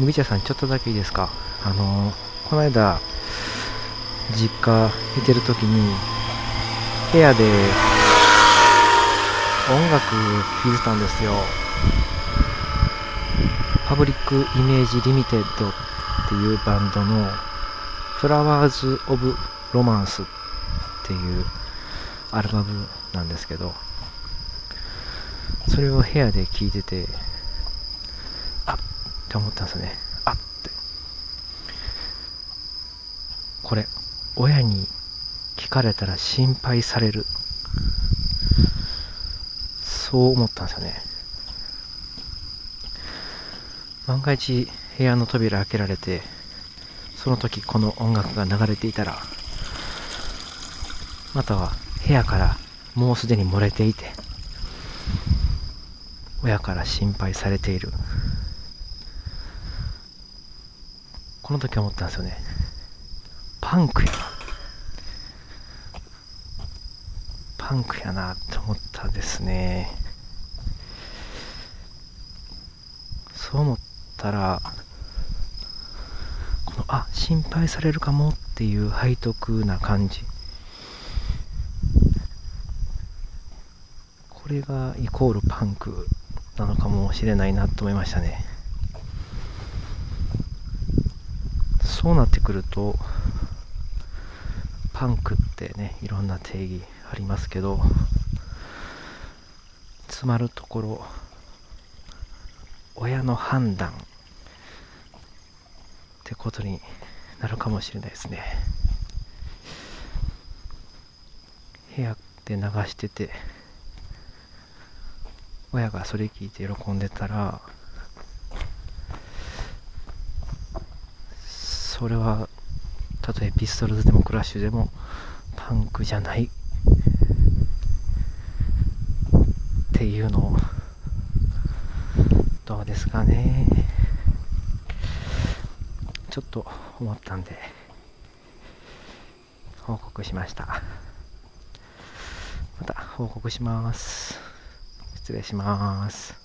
麦茶さんちょっとだけいいですか？あのこの間実家見てる時に部屋で音楽聴いてたんですよ。パブリックイメージリミテッドっていうバンドのフラワーズ・オブ・ロマンスっていうアルバムなんですけどそれを部屋で聴いててあって思ったんですよね。あって。これ親に聞かれたら心配される。そう思ったんですよね。万が一部屋の扉開けられてその時この音楽が流れていたらまたは部屋からもうすでに漏れていて親から心配されている。この時思ったんですよね。パンクやな。パンクやなって思ったですね。そう思ったらこのあ心配されるかもっていう背徳な感じ。これがイコールパンクなのかもしれないなと思いましたね。そうなってくるとパンクってねいろんな定義ありますけどつまるところ親の判断ってことになるかもしれないですね。部屋で流してて親がそれ聞いて喜んでたらそれはたとえピストルズでもクラッシュでもパンクじゃない。っていうのをどうですかね。ちょっと思ったんで報告しました。また報告します。失礼します。